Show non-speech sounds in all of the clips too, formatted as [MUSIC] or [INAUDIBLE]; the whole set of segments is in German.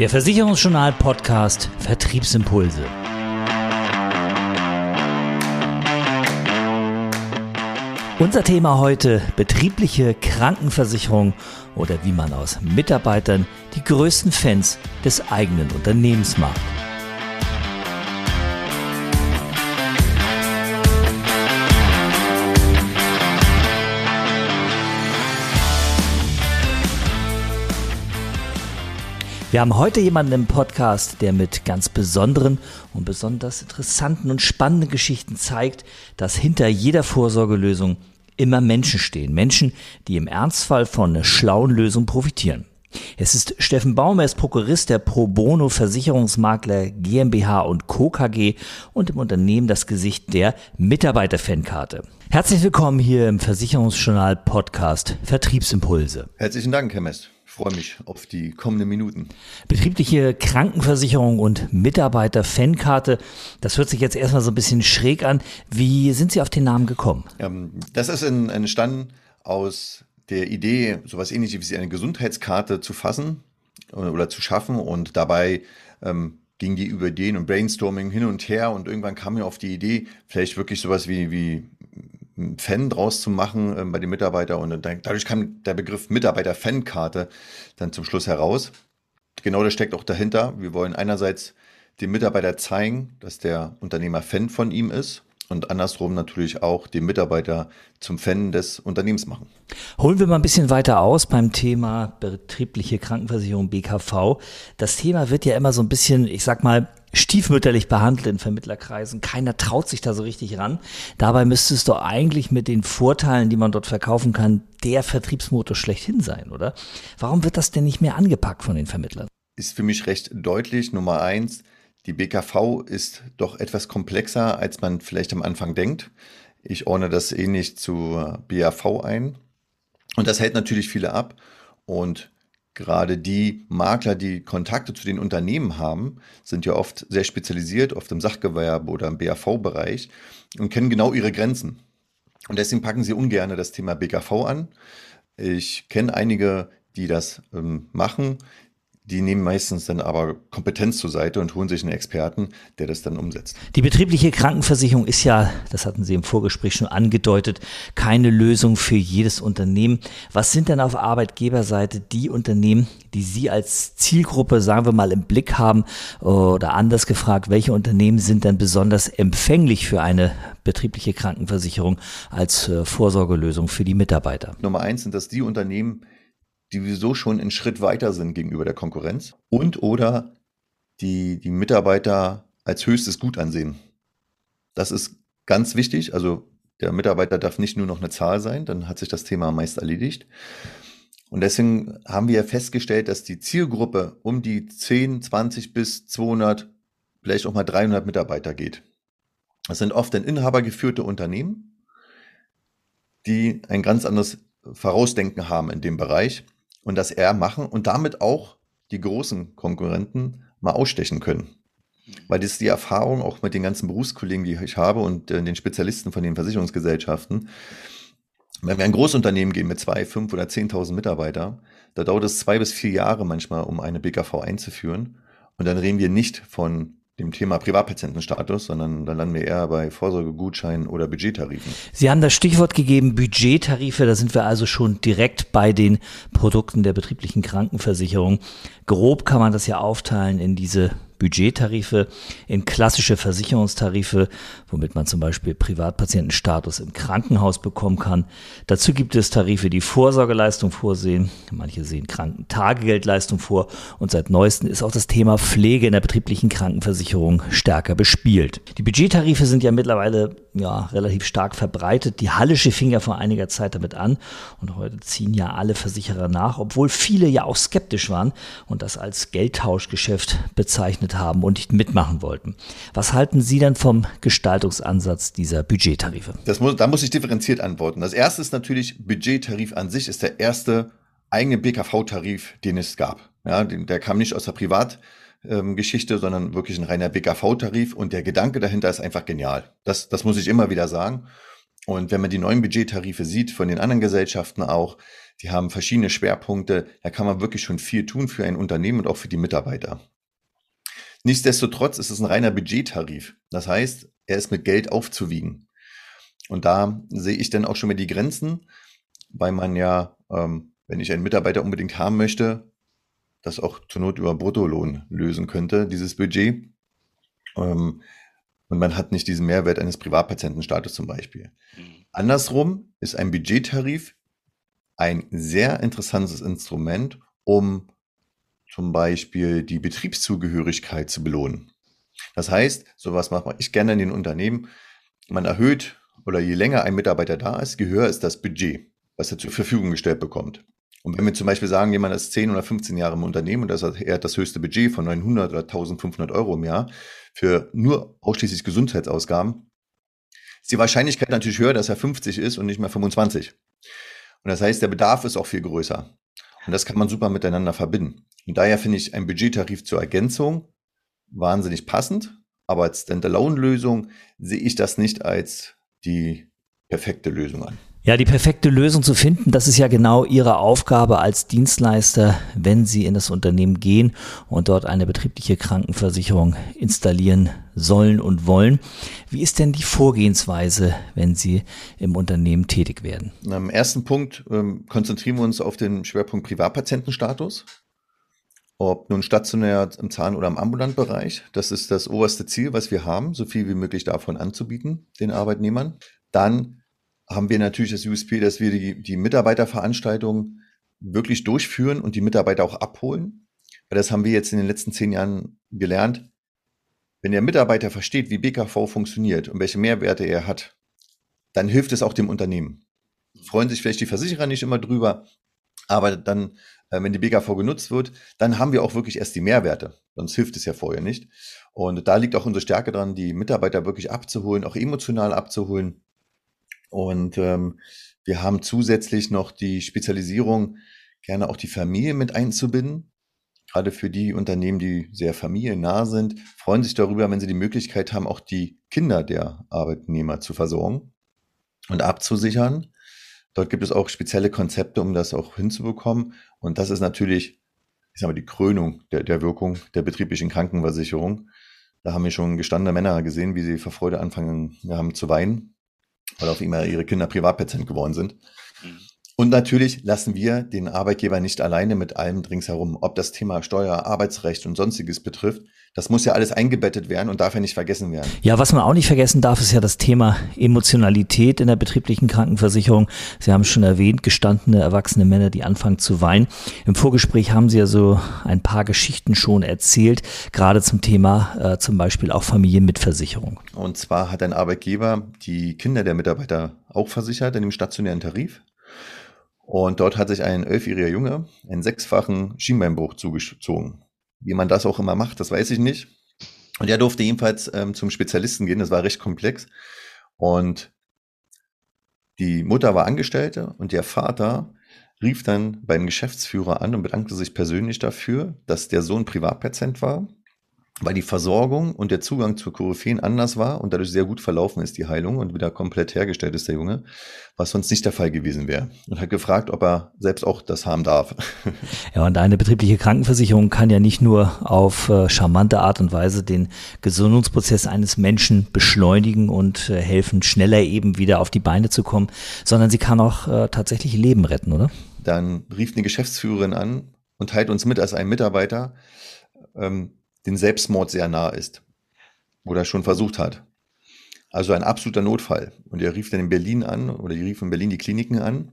Der Versicherungsjournal Podcast Vertriebsimpulse. Unser Thema heute betriebliche Krankenversicherung oder wie man aus Mitarbeitern die größten Fans des eigenen Unternehmens macht. Wir haben heute jemanden im Podcast, der mit ganz besonderen und besonders interessanten und spannenden Geschichten zeigt, dass hinter jeder Vorsorgelösung immer Menschen stehen. Menschen, die im Ernstfall von einer schlauen Lösung profitieren. Es ist Steffen Baum, er ist Prokurist der Pro Bono Versicherungsmakler GmbH und Co. KG und im Unternehmen das Gesicht der Mitarbeiterfankarte. Herzlich willkommen hier im Versicherungsjournal Podcast Vertriebsimpulse. Herzlichen Dank, Herr Mest freue mich auf die kommenden Minuten. Betriebliche Krankenversicherung und Mitarbeiter-Fankarte, das hört sich jetzt erstmal so ein bisschen schräg an. Wie sind Sie auf den Namen gekommen? Ähm, das ist entstanden aus der Idee, sowas ähnliches wie eine Gesundheitskarte zu fassen äh, oder zu schaffen und dabei ähm, ging die über Ideen und Brainstorming hin und her und irgendwann kam mir auf die Idee, vielleicht wirklich sowas wie, wie Fan draus zu machen äh, bei den Mitarbeitern. Und dadurch kam der Begriff Mitarbeiter-Fan-Karte dann zum Schluss heraus. Genau das steckt auch dahinter. Wir wollen einerseits dem Mitarbeiter zeigen, dass der Unternehmer Fan von ihm ist und andersrum natürlich auch den Mitarbeiter zum Fan des Unternehmens machen. Holen wir mal ein bisschen weiter aus beim Thema betriebliche Krankenversicherung BKV. Das Thema wird ja immer so ein bisschen, ich sag mal, stiefmütterlich behandelt in Vermittlerkreisen. Keiner traut sich da so richtig ran. Dabei müsste es doch eigentlich mit den Vorteilen, die man dort verkaufen kann, der Vertriebsmotor schlechthin sein, oder? Warum wird das denn nicht mehr angepackt von den Vermittlern? Ist für mich recht deutlich. Nummer eins, die BKV ist doch etwas komplexer, als man vielleicht am Anfang denkt. Ich ordne das ähnlich zu BAV ein. Und das hält natürlich viele ab. Und Gerade die Makler, die Kontakte zu den Unternehmen haben, sind ja oft sehr spezialisiert, oft im Sachgewerbe oder im BAV-Bereich und kennen genau ihre Grenzen. Und deswegen packen sie ungern das Thema BKV an. Ich kenne einige, die das ähm, machen, die nehmen meistens dann aber Kompetenz zur Seite und holen sich einen Experten, der das dann umsetzt. Die betriebliche Krankenversicherung ist ja, das hatten Sie im Vorgespräch schon angedeutet, keine Lösung für jedes Unternehmen. Was sind denn auf Arbeitgeberseite die Unternehmen, die Sie als Zielgruppe, sagen wir mal, im Blick haben? Oder anders gefragt, welche Unternehmen sind denn besonders empfänglich für eine betriebliche Krankenversicherung als äh, Vorsorgelösung für die Mitarbeiter? Nummer eins sind das die Unternehmen, die sowieso schon einen Schritt weiter sind gegenüber der Konkurrenz und oder die, die Mitarbeiter als höchstes Gut ansehen. Das ist ganz wichtig. Also der Mitarbeiter darf nicht nur noch eine Zahl sein, dann hat sich das Thema meist erledigt. Und deswegen haben wir festgestellt, dass die Zielgruppe um die 10, 20 bis 200, vielleicht auch mal 300 Mitarbeiter geht. Das sind oft dann inhabergeführte Unternehmen, die ein ganz anderes Vorausdenken haben in dem Bereich und das eher machen und damit auch die großen Konkurrenten mal ausstechen können. Weil das ist die Erfahrung auch mit den ganzen Berufskollegen, die ich habe und äh, den Spezialisten von den Versicherungsgesellschaften. Wenn wir ein Großunternehmen gehen mit zwei, fünf oder zehntausend Mitarbeitern, da dauert es zwei bis vier Jahre manchmal, um eine BKV einzuführen. Und dann reden wir nicht von dem Thema Privatpatientenstatus, sondern da landen wir eher bei Vorsorgegutscheinen oder Budgettarifen. Sie haben das Stichwort gegeben, Budgettarife, da sind wir also schon direkt bei den Produkten der betrieblichen Krankenversicherung. Grob kann man das ja aufteilen in diese Budgettarife in klassische Versicherungstarife, womit man zum Beispiel Privatpatientenstatus im Krankenhaus bekommen kann. Dazu gibt es Tarife, die Vorsorgeleistung vorsehen. Manche sehen Krankentagegeldleistung vor. Und seit neuestem ist auch das Thema Pflege in der betrieblichen Krankenversicherung stärker bespielt. Die Budgettarife sind ja mittlerweile ja, relativ stark verbreitet. Die Hallische fing ja vor einiger Zeit damit an und heute ziehen ja alle Versicherer nach, obwohl viele ja auch skeptisch waren und das als Geldtauschgeschäft bezeichnet haben und nicht mitmachen wollten. Was halten Sie denn vom Gestaltungsansatz dieser Budgettarife? Das muss, da muss ich differenziert antworten. Das erste ist natürlich, Budgettarif an sich ist der erste eigene BKV-Tarif, den es gab. Ja, der kam nicht aus der Privat- ähm, sondern wirklich ein reiner BKV-Tarif. Und der Gedanke dahinter ist einfach genial. Das, das muss ich immer wieder sagen. Und wenn man die neuen Budgettarife sieht, von den anderen Gesellschaften auch, Die haben verschiedene Schwerpunkte. Da kann man wirklich schon viel tun für ein Unternehmen und auch für die Mitarbeiter. Nichtsdestotrotz ist es ein reiner Budgettarif. Das heißt, er ist mit Geld aufzuwiegen. Und da sehe ich dann auch schon mal die Grenzen, weil man ja, ähm, wenn ich einen Mitarbeiter unbedingt haben möchte, das auch zur Not über Bruttolohn lösen könnte, dieses Budget. Ähm, und man hat nicht diesen Mehrwert eines Privatpatientenstatus zum Beispiel. Mhm. Andersrum ist ein Budgettarif ein sehr interessantes Instrument, um zum Beispiel die Betriebszugehörigkeit zu belohnen. Das heißt, sowas macht ich gerne in den Unternehmen. Man erhöht oder je länger ein Mitarbeiter da ist, je höher ist das Budget, was er zur Verfügung gestellt bekommt. Und wenn wir zum Beispiel sagen, jemand ist 10 oder 15 Jahre im Unternehmen und er hat das höchste Budget von 900 oder 1500 Euro im Jahr für nur ausschließlich Gesundheitsausgaben, ist die Wahrscheinlichkeit natürlich höher, dass er 50 ist und nicht mehr 25. Und das heißt, der Bedarf ist auch viel größer. Und das kann man super miteinander verbinden. Und daher finde ich ein Budgettarif zur Ergänzung wahnsinnig passend. Aber als Standalone-Lösung sehe ich das nicht als die perfekte Lösung an. Ja, die perfekte Lösung zu finden, das ist ja genau Ihre Aufgabe als Dienstleister, wenn Sie in das Unternehmen gehen und dort eine betriebliche Krankenversicherung installieren sollen und wollen. Wie ist denn die Vorgehensweise, wenn Sie im Unternehmen tätig werden? Am ersten Punkt ähm, konzentrieren wir uns auf den Schwerpunkt Privatpatientenstatus. Ob nun stationär im Zahn- oder im ambulanten Bereich. Das ist das oberste Ziel, was wir haben, so viel wie möglich davon anzubieten, den Arbeitnehmern. Dann haben wir natürlich das USP, dass wir die, die Mitarbeiterveranstaltungen wirklich durchführen und die Mitarbeiter auch abholen. Weil das haben wir jetzt in den letzten zehn Jahren gelernt. Wenn der Mitarbeiter versteht, wie BKV funktioniert und welche Mehrwerte er hat, dann hilft es auch dem Unternehmen. Freuen sich vielleicht die Versicherer nicht immer drüber, aber dann, wenn die BKV genutzt wird, dann haben wir auch wirklich erst die Mehrwerte. Sonst hilft es ja vorher nicht. Und da liegt auch unsere Stärke dran, die Mitarbeiter wirklich abzuholen, auch emotional abzuholen und ähm, wir haben zusätzlich noch die Spezialisierung, gerne auch die Familie mit einzubinden. Gerade für die Unternehmen, die sehr familiennah sind, freuen sich darüber, wenn sie die Möglichkeit haben, auch die Kinder der Arbeitnehmer zu versorgen und abzusichern. Dort gibt es auch spezielle Konzepte, um das auch hinzubekommen. Und das ist natürlich, ich sage mal, die Krönung der, der Wirkung der betrieblichen Krankenversicherung. Da haben wir schon gestandene Männer gesehen, wie sie vor Freude anfangen haben zu weinen weil auf immer ihre Kinder Privatpatient geworden sind. Und natürlich lassen wir den Arbeitgeber nicht alleine mit allem ringsherum, ob das Thema Steuer, Arbeitsrecht und sonstiges betrifft. Das muss ja alles eingebettet werden und darf ja nicht vergessen werden. Ja, was man auch nicht vergessen darf, ist ja das Thema Emotionalität in der betrieblichen Krankenversicherung. Sie haben schon erwähnt, gestandene erwachsene Männer, die anfangen zu weinen. Im Vorgespräch haben Sie ja so ein paar Geschichten schon erzählt, gerade zum Thema äh, zum Beispiel auch Familienmitversicherung. Und zwar hat ein Arbeitgeber die Kinder der Mitarbeiter auch versichert in dem stationären Tarif. Und dort hat sich ein elfjähriger Junge einen sechsfachen Schienbeinbruch zugezogen. Wie man das auch immer macht, das weiß ich nicht. Und er durfte jedenfalls ähm, zum Spezialisten gehen, das war recht komplex. Und die Mutter war Angestellte und der Vater rief dann beim Geschäftsführer an und bedankte sich persönlich dafür, dass der Sohn Privatpatient war weil die Versorgung und der Zugang zur Koryphäen anders war und dadurch sehr gut verlaufen ist, die Heilung und wieder komplett hergestellt ist, der Junge, was sonst nicht der Fall gewesen wäre. Und hat gefragt, ob er selbst auch das haben darf. [LAUGHS] Ja, und eine betriebliche Krankenversicherung kann ja nicht nur auf äh, charmante Art und Weise den Gesundungsprozess eines Menschen beschleunigen und äh, helfen, schneller eben wieder auf die Beine zu kommen, sondern sie kann auch äh, tatsächlich Leben retten, oder? Dann rief eine Geschäftsführerin an und teilt uns mit als ein Mitarbeiter, ähm, den Selbstmord sehr nah ist oder schon versucht hat. Also ein absoluter Notfall. Und er rief dann in Berlin an oder die rief in Berlin die Kliniken an,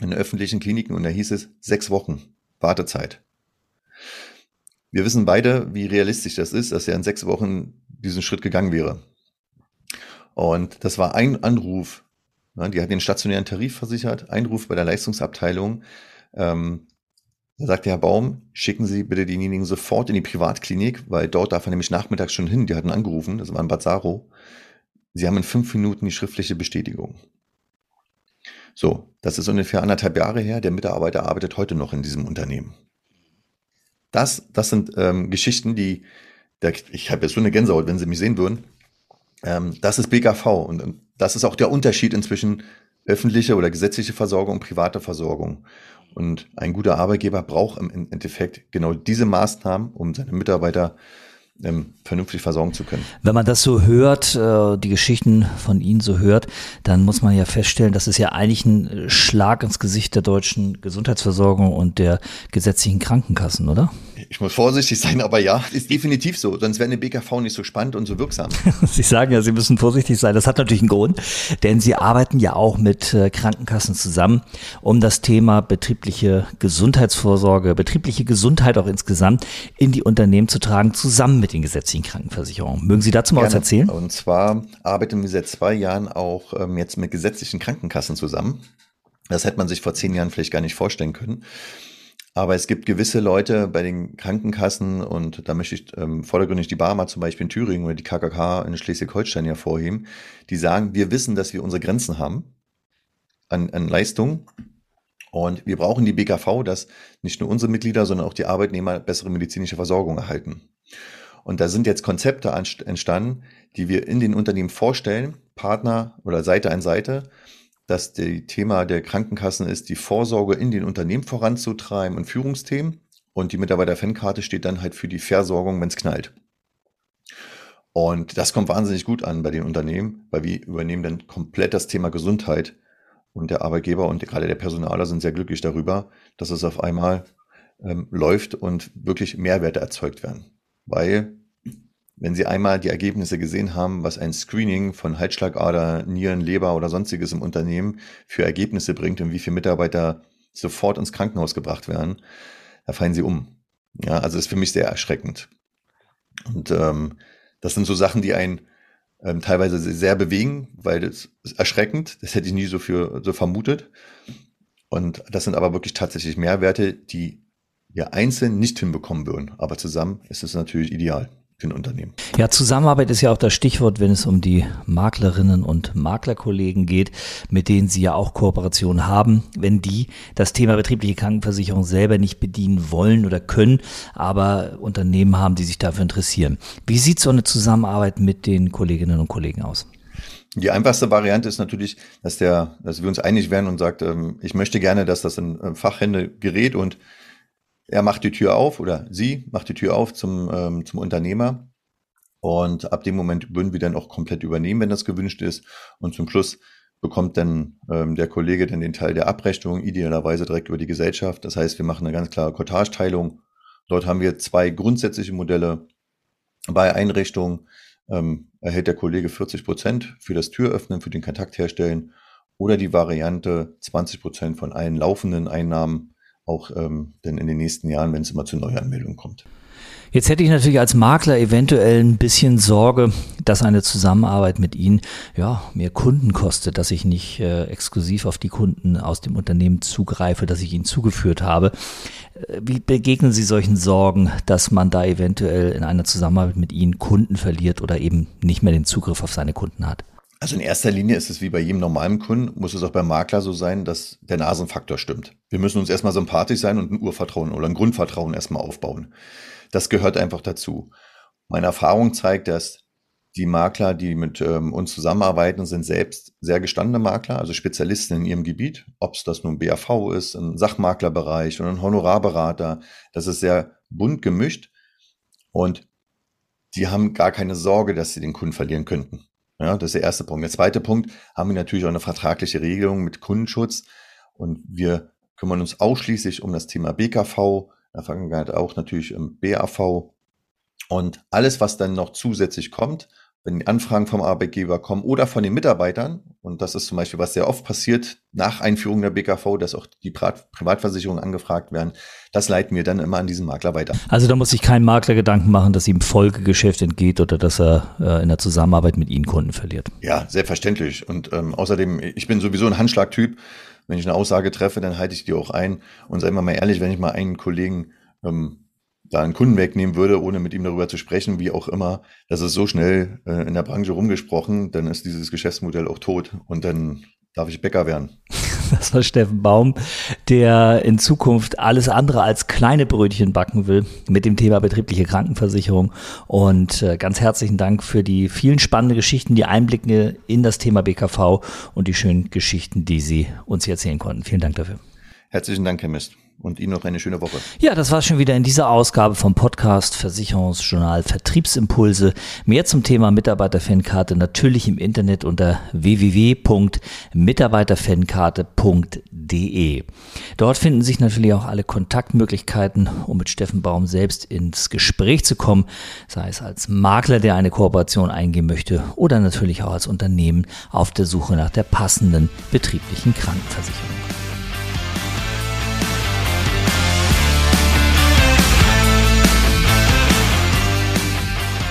in öffentlichen Kliniken, und da hieß es sechs Wochen Wartezeit. Wir wissen beide, wie realistisch das ist, dass er in sechs Wochen diesen Schritt gegangen wäre. Und das war ein Anruf. Die hat den stationären Tarif versichert, Einruf bei der Leistungsabteilung. Ähm, da sagt der Herr Baum, schicken Sie bitte denjenigen sofort in die Privatklinik, weil dort darf er nämlich nachmittags schon hin. Die hatten angerufen, das war in Bad Saro. Sie haben in fünf Minuten die schriftliche Bestätigung. So, das ist ungefähr anderthalb Jahre her. Der Mitarbeiter arbeitet heute noch in diesem Unternehmen. Das, das sind ähm, Geschichten, die, der, ich habe jetzt so eine Gänsehaut, wenn Sie mich sehen würden. Ähm, das ist BKV und, und das ist auch der Unterschied inzwischen öffentliche oder gesetzliche Versorgung und private Versorgung. Und ein guter Arbeitgeber braucht im Endeffekt genau diese Maßnahmen, um seine Mitarbeiter ähm, vernünftig versorgen zu können. Wenn man das so hört, äh, die Geschichten von Ihnen so hört, dann muss man ja feststellen, das ist ja eigentlich ein Schlag ins Gesicht der deutschen Gesundheitsversorgung und der gesetzlichen Krankenkassen, oder? Ich muss vorsichtig sein, aber ja, ist definitiv so. Sonst wäre eine BKV nicht so spannend und so wirksam. [LAUGHS] Sie sagen ja, Sie müssen vorsichtig sein. Das hat natürlich einen Grund, denn Sie arbeiten ja auch mit äh, Krankenkassen zusammen, um das Thema betriebliche Gesundheitsvorsorge, betriebliche Gesundheit auch insgesamt in die Unternehmen zu tragen, zusammen mit den gesetzlichen Krankenversicherungen. Mögen Sie dazu mal Gerne. was erzählen? Und zwar arbeiten wir seit zwei Jahren auch ähm, jetzt mit gesetzlichen Krankenkassen zusammen. Das hätte man sich vor zehn Jahren vielleicht gar nicht vorstellen können. Aber es gibt gewisse Leute bei den Krankenkassen und da möchte ich ähm, vordergründig die Barmer zum Beispiel in Thüringen oder die KKK in Schleswig-Holstein hervorheben, die sagen, wir wissen, dass wir unsere Grenzen haben an, an Leistung. Und wir brauchen die BKV, dass nicht nur unsere Mitglieder, sondern auch die Arbeitnehmer bessere medizinische Versorgung erhalten. Und da sind jetzt Konzepte entstanden, die wir in den Unternehmen vorstellen, Partner oder Seite an Seite, dass das Thema der Krankenkassen ist, die Vorsorge in den Unternehmen voranzutreiben und Führungsthemen. Und die Mitarbeiter-Fan-Karte steht dann halt für die Versorgung, wenn es knallt. Und das kommt wahnsinnig gut an bei den Unternehmen, weil wir übernehmen dann komplett das Thema Gesundheit. Und der Arbeitgeber und gerade der Personaler sind sehr glücklich darüber, dass es auf einmal ähm, läuft und wirklich Mehrwerte erzeugt werden. Weil wenn Sie einmal die Ergebnisse gesehen haben, was ein Screening von Halsschlagader, Nieren, Leber oder sonstiges im Unternehmen für Ergebnisse bringt und wie viele Mitarbeiter sofort ins Krankenhaus gebracht werden, da fallen Sie um. Ja, also das ist für mich sehr erschreckend. Und ähm, das sind so Sachen, die einen ähm, teilweise sehr bewegen, weil das ist erschreckend. Das hätte ich nie so für so vermutet. Und das sind aber wirklich tatsächlich Mehrwerte, die wir einzeln nicht hinbekommen würden. Aber zusammen ist es natürlich ideal für ein Unternehmen. Ja, Zusammenarbeit ist ja auch das Stichwort, wenn es um die Maklerinnen und Maklerkollegen geht, mit denen Sie ja auch Kooperationen haben, wenn die das Thema betriebliche Krankenversicherung selber nicht bedienen wollen oder können, aber Unternehmen haben, die sich dafür interessieren. Wie sieht so eine Zusammenarbeit mit den Kolleginnen und Kollegen aus? Die einfachste Variante ist natürlich, dass der, dass wir uns einig werden und sagt, ähm, ich möchte gerne, dass das in Fachhände gerät und er macht die Tür auf oder sie macht die Tür auf zum, ähm, zum Unternehmer. Und ab dem Moment würden wir dann auch komplett übernehmen, wenn das gewünscht ist. Und zum Schluss bekommt dann ähm, der Kollege dann den Teil der Abrechnung, idealerweise direkt über die Gesellschaft. Das heißt, wir machen eine ganz klare Cottage-Teilung. Dort haben wir zwei grundsätzliche Modelle. Bei Einrichtung ähm, erhält der Kollege 40 Prozent für das Türöffnen, für den Kontakt herstellen oder die Variante 20 Prozent von allen laufenden Einnahmen auch ähm, denn in den nächsten Jahren, wenn es immer zu Neuanmeldungen kommt. Jetzt hätte ich natürlich als Makler eventuell ein bisschen Sorge, dass eine Zusammenarbeit mit Ihnen ja mehr Kunden kostet, dass ich nicht äh, exklusiv auf die Kunden aus dem Unternehmen zugreife, dass ich ihnen zugeführt habe. Äh, wie begegnen Sie solchen Sorgen, dass man da eventuell in einer Zusammenarbeit mit Ihnen Kunden verliert oder eben nicht mehr den Zugriff auf seine Kunden hat? Also in erster Linie ist es wie bei jedem normalen Kunden, muss es auch beim Makler so sein, dass der Nasenfaktor stimmt. Wir müssen uns erstmal sympathisch sein und ein Urvertrauen oder ein Grundvertrauen erstmal aufbauen. Das gehört einfach dazu. Meine Erfahrung zeigt, dass die Makler, die mit ähm, uns zusammenarbeiten, sind selbst sehr gestandene Makler, also Spezialisten in ihrem Gebiet. Ob es das nun BAV ist, ein Sachmaklerbereich oder ein Honorarberater, das ist sehr bunt gemischt und die haben gar keine Sorge, dass sie den Kunden verlieren könnten. Ja, das ist der erste Punkt. Der zweite Punkt haben wir natürlich auch eine vertragliche Regelung mit Kundenschutz und wir kümmern uns ausschließlich um das Thema BKV, in der Vergangenheit auch natürlich im BAV und alles, was dann noch zusätzlich kommt, wenn die Anfragen vom Arbeitgeber kommen oder von den Mitarbeitern, und das ist zum Beispiel, was sehr oft passiert nach Einführung der BKV, dass auch die Privatversicherungen angefragt werden, das leiten wir dann immer an diesen Makler weiter. Also da muss sich kein Makler Gedanken machen, dass ihm Folgegeschäft entgeht oder dass er äh, in der Zusammenarbeit mit Ihnen Kunden verliert. Ja, selbstverständlich. Und ähm, außerdem, ich bin sowieso ein Handschlagtyp. Wenn ich eine Aussage treffe, dann halte ich die auch ein. Und sei mal ehrlich, wenn ich mal einen Kollegen ähm, da einen Kunden wegnehmen würde, ohne mit ihm darüber zu sprechen, wie auch immer, das ist so schnell äh, in der Branche rumgesprochen, dann ist dieses Geschäftsmodell auch tot und dann darf ich Bäcker werden. [LAUGHS] Das war Steffen Baum, der in Zukunft alles andere als kleine Brötchen backen will mit dem Thema betriebliche Krankenversicherung. Und äh, ganz herzlichen Dank für die vielen spannenden Geschichten, die Einblicke in das Thema BKV und die schönen Geschichten, die Sie uns hier erzählen konnten. Vielen Dank dafür. Herzlichen Dank, Herr Mist. Und Ihnen noch eine schöne Woche. Ja, das war schon wieder in dieser Ausgabe vom Podcast Versicherungsjournal Vertriebsimpulse. Mehr zum Thema Mitarbeiterfankarte natürlich im Internet unter www.mitarbeiterfankarte.de. Dort finden sich natürlich auch alle Kontaktmöglichkeiten, um mit Steffen Baum selbst ins Gespräch zu kommen, sei es als Makler, der eine Kooperation eingehen möchte oder natürlich auch als Unternehmen auf der Suche nach der passenden betrieblichen Krankenversicherung.